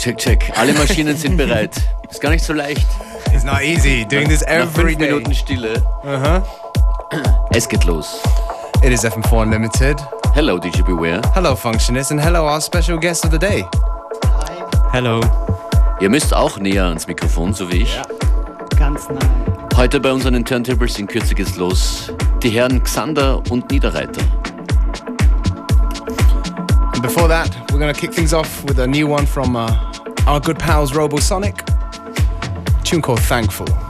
Check, check. Alle Maschinen sind bereit. Ist gar nicht so leicht. It's not easy doing this Nach every fünf day. Minuten Stille. Uh-huh. Es geht los. It is FM4 Unlimited. Hello, DJ Beware. Hello, Functionists, and hello, our special guest of the day. Hello. Ihr müsst auch näher ans Mikrofon, so wie ich. Ganz nah. Heute bei uns an den Turntables in Kürze geht's los. Die Herren Xander und Niederreiter. And before that, we're going to kick things off with a new one from uh, our good pals Robosonic. Tune called Thankful.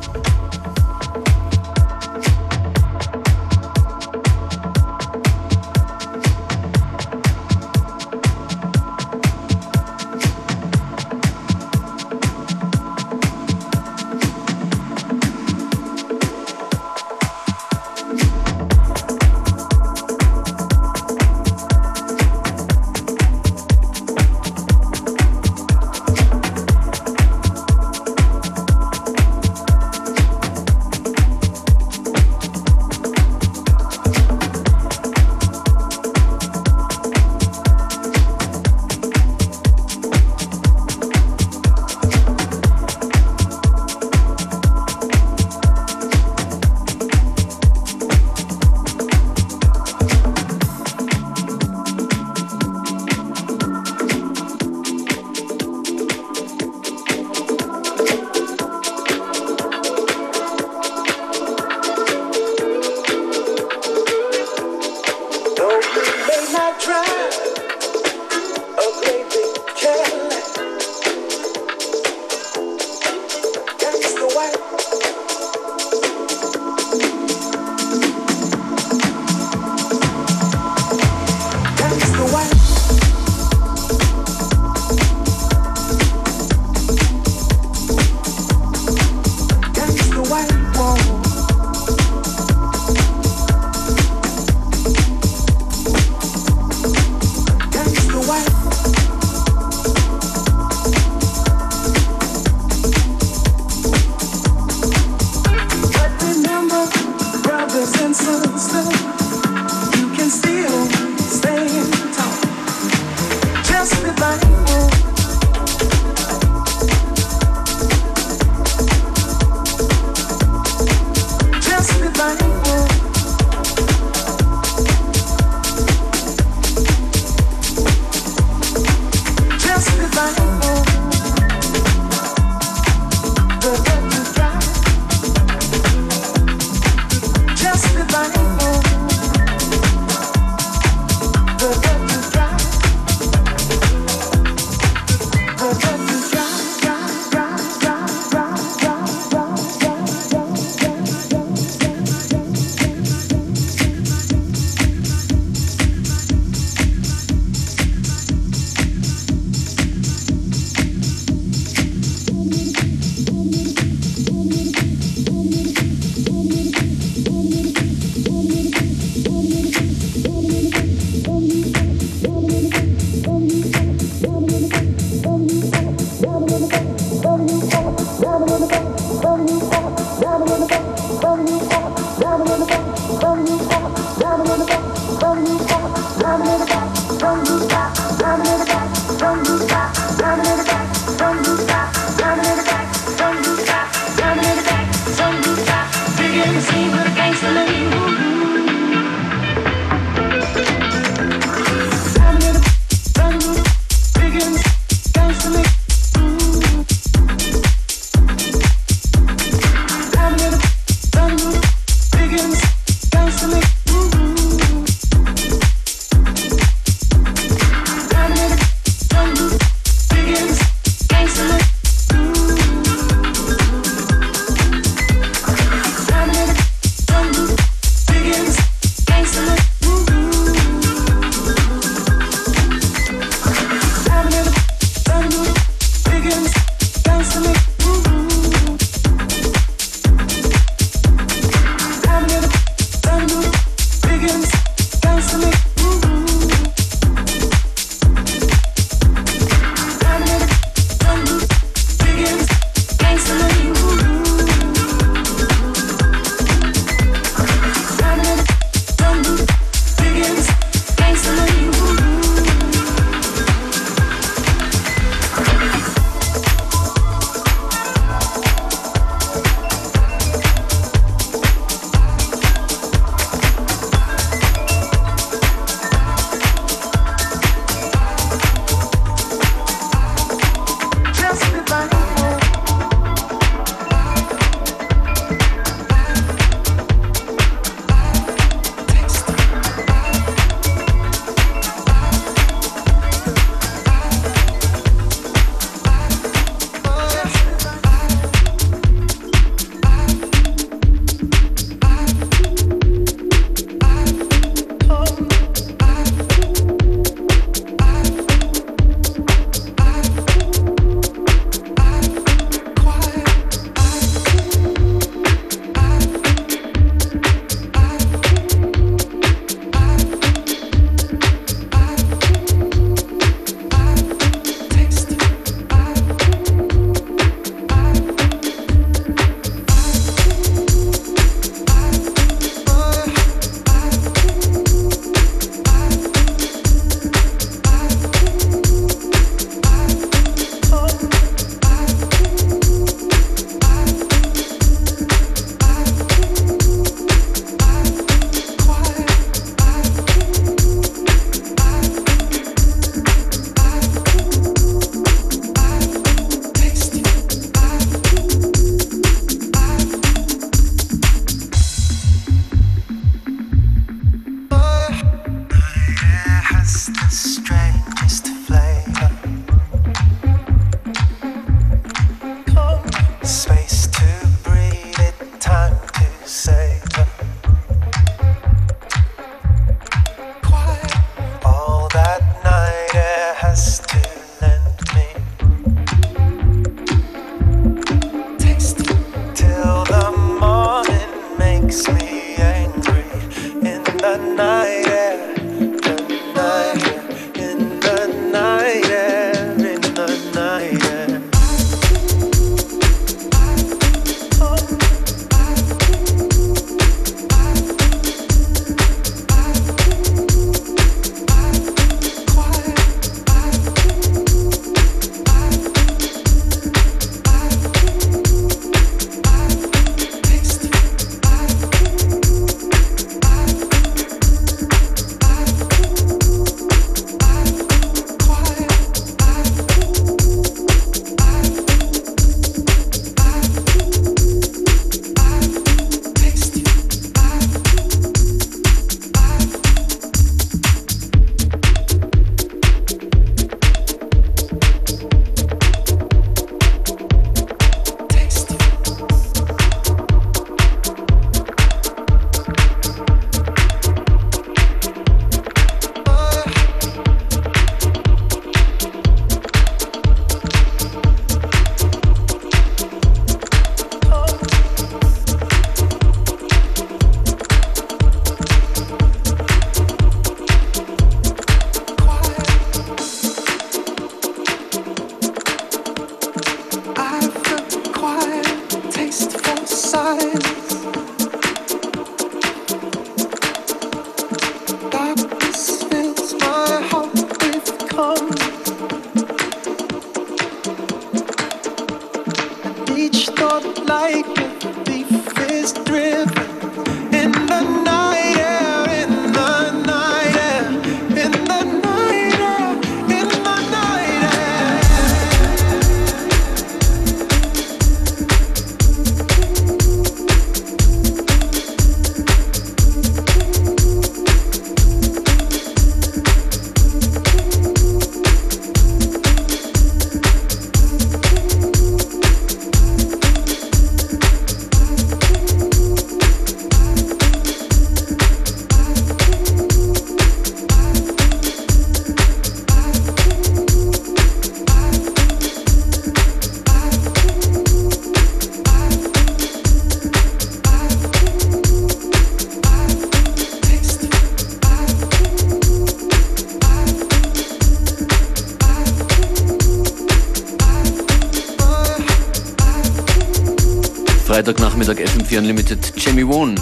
Freitagnachmittag FM4 Unlimited, Jamie Won.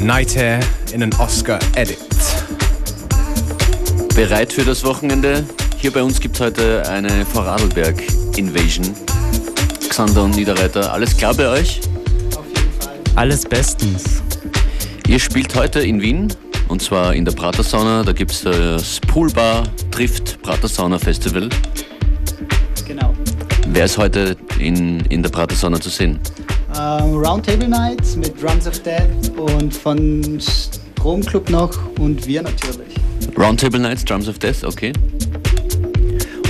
Night Air in an Oscar Edit. Bereit für das Wochenende? Hier bei uns gibt es heute eine Vorarlberg Invasion. Xander und Niederreiter, alles klar bei euch? Auf jeden Fall. Alles bestens. Ihr spielt heute in Wien und zwar in der Pratersauna. Da gibt es das Poolbar trifft Pratersauna Festival. Genau. Wer ist heute in, in der Pratersauna zu sehen? Ähm, Roundtable Nights mit Drums of Death und von Stromclub noch und wir natürlich. Roundtable Nights, Drums of Death, okay.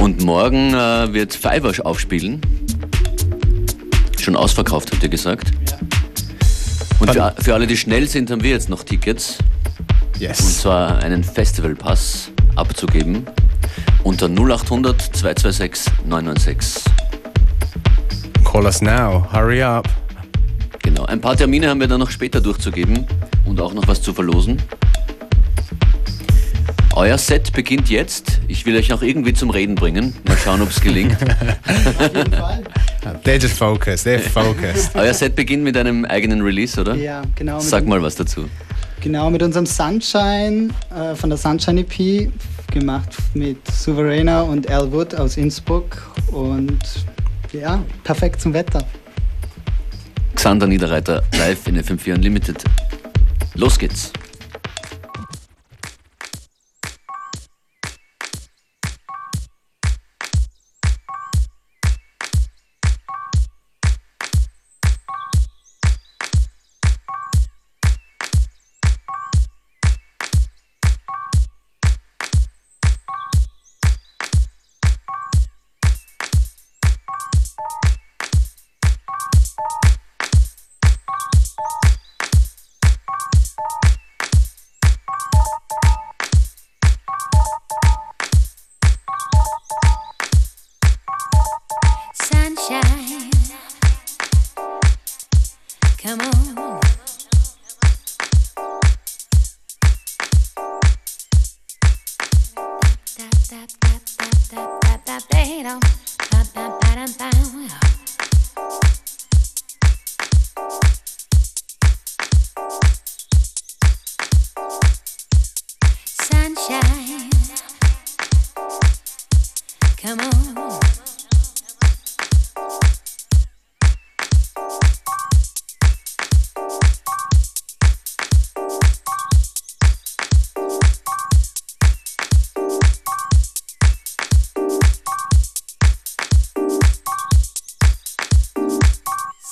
Und morgen äh, wird Fiverr aufspielen. Schon ausverkauft, habt ihr gesagt. Ja. Und für, für alle, die schnell sind, haben wir jetzt noch Tickets. Und Yes. zwar einen Festivalpass abzugeben unter 0800 226 996. Call us now. Hurry up. Genau, ein paar Termine haben wir dann noch später durchzugeben und auch noch was zu verlosen. Euer Set beginnt jetzt. Ich will euch auch irgendwie zum Reden bringen. Mal schauen, ob es gelingt. Auf jeden Fall. They're just focused. They're focused. Euer Set beginnt mit einem eigenen Release, oder? Ja, genau. Sag mal was dazu. Genau, mit unserem Sunshine äh, von der Sunshine EP, gemacht mit Souverena und Al Wood aus Innsbruck. Und ja, perfekt zum Wetter. Xander Niederreiter live in FM4 Unlimited. Los geht's.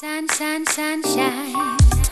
Sun, sun, sunshine.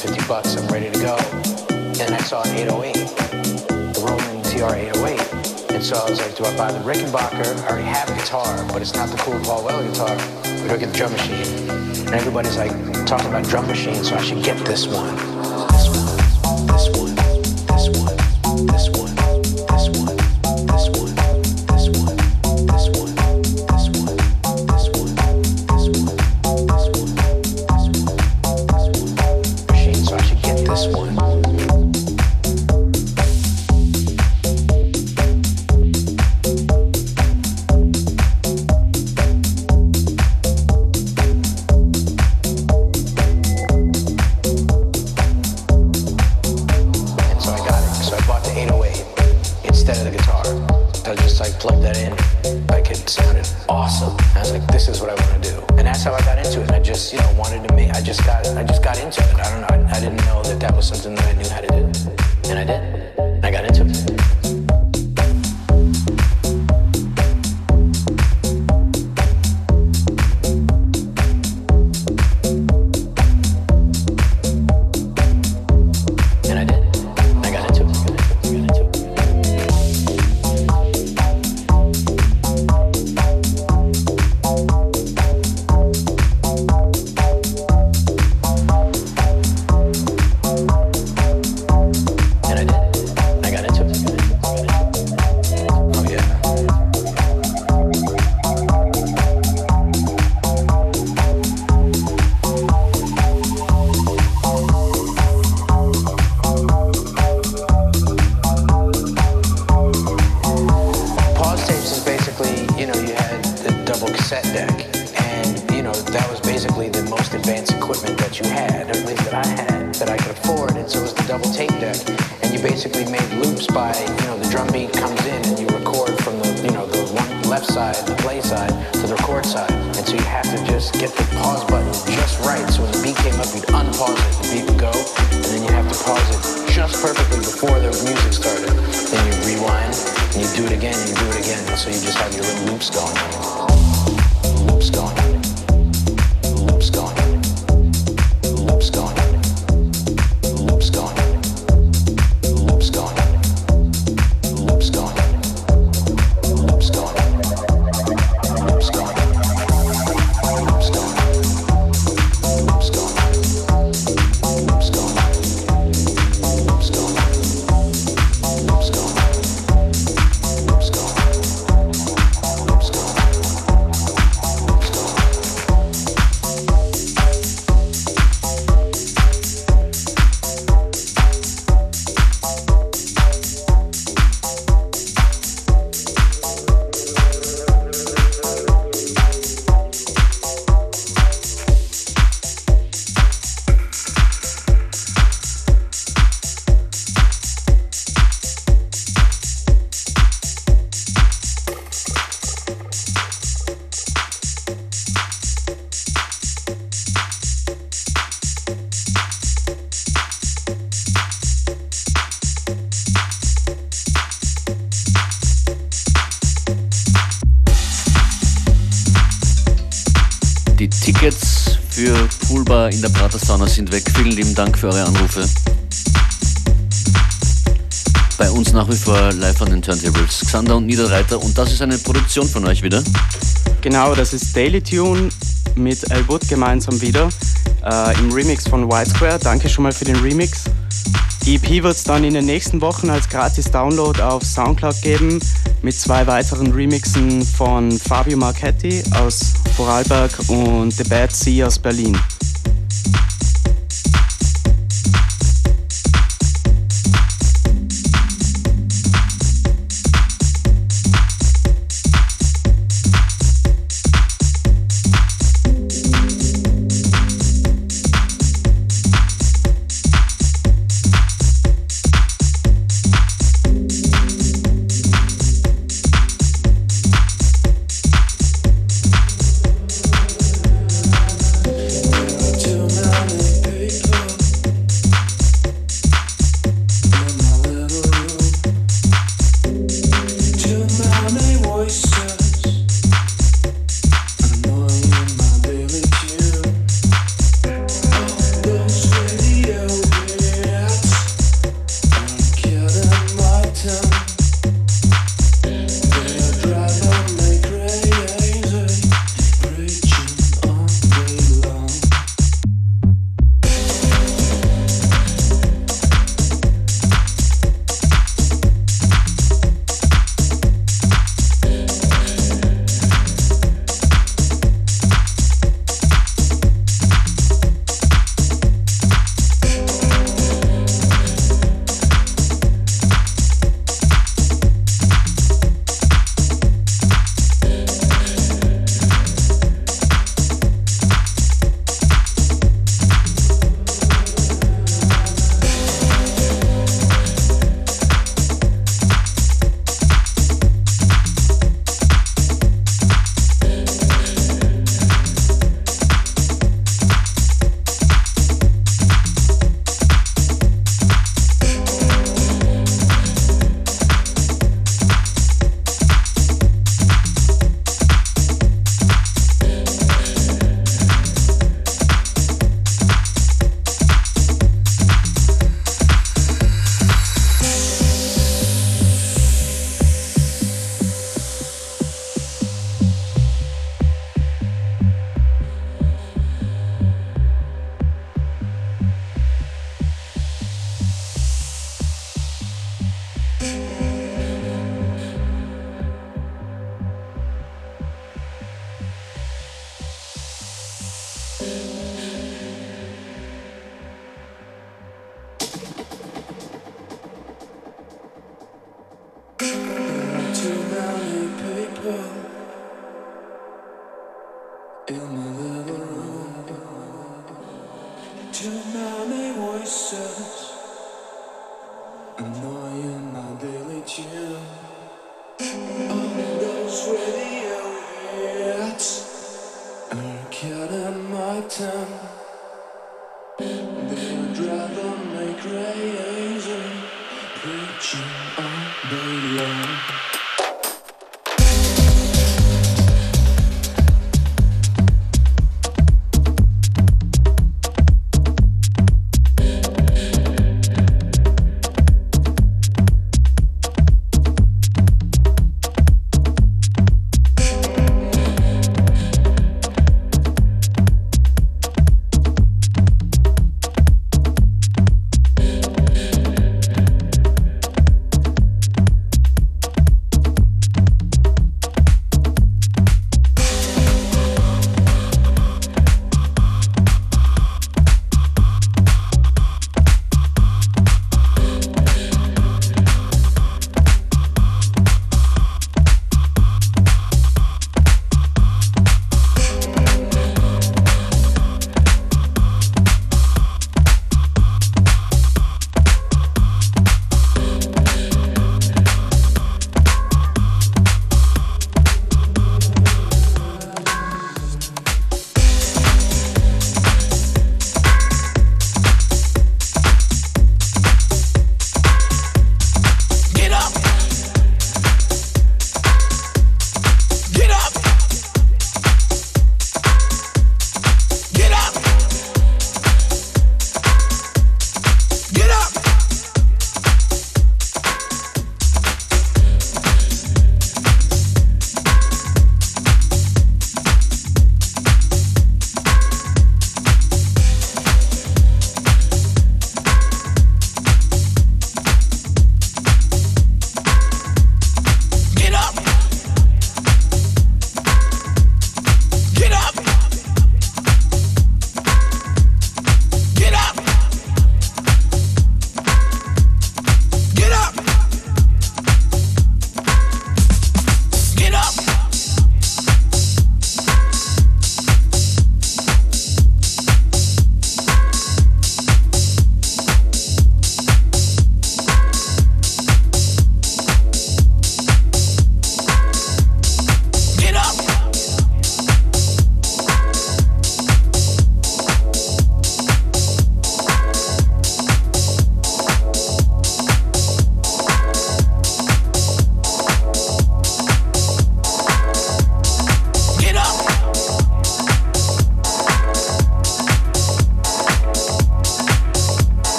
Fifty bucks, I'm ready to go. And I saw an 808, the Roland TR 808. And so I was like, do I buy the Rickenbacker? I already have a guitar, but it's not the cool Paul Weller guitar. We do I get the drum machine? And everybody's like talking about drum machines, so I should get this one. nach wie vor live an den Turntables. Xander und Niederreiter und das ist eine Produktion von euch wieder. Genau, das ist Daily Tune mit El Wood gemeinsam wieder äh, im Remix von White Square. Danke schon mal für den Remix. Die EP wird es dann in den nächsten Wochen als gratis Download auf Soundcloud geben mit zwei weiteren Remixen von Fabio Marchetti aus Vorarlberg und The Bad Sea aus Berlin.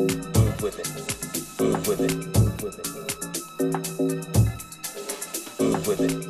Move with it. Move with it. Move with it. Move with it.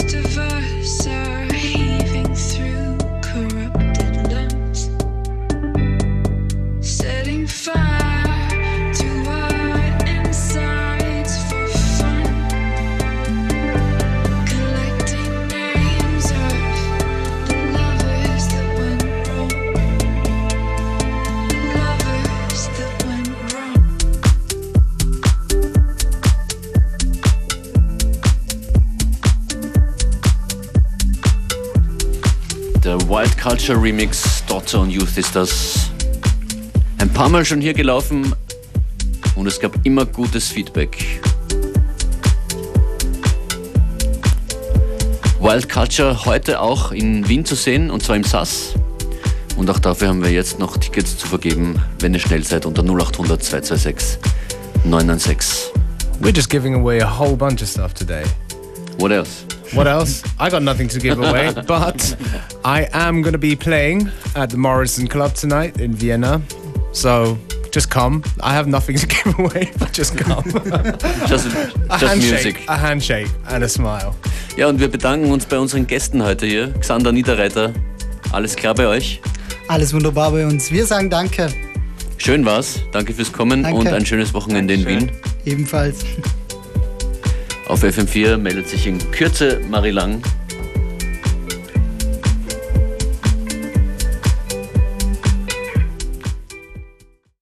Most of us are heaving through Culture Remix, Daughter und Youth ist das. Ein paar Mal schon hier gelaufen und es gab immer gutes Feedback. Wild Culture heute auch in Wien zu sehen und zwar im SAS. Und auch dafür haben wir jetzt noch Tickets zu vergeben, wenn ihr schnell seid, unter 0800 226 996. We're just giving away a whole bunch of stuff today. What else? What else? I got nothing to give away, but I am going to be playing at the Morrison Club tonight in Vienna. So just come. I have nothing to give away, but just come. Just, a just music. a handshake, and a smile. Ja, und wir bedanken uns bei unseren Gästen heute hier. Xander Niederreiter, alles klar bei euch? Alles wunderbar bei uns. Wir sagen Danke. Schön war's. Danke fürs Kommen Danke. und ein schönes Wochenende in Wien. Ebenfalls. Auf FM4 meldet sich in Kürze Marie Lang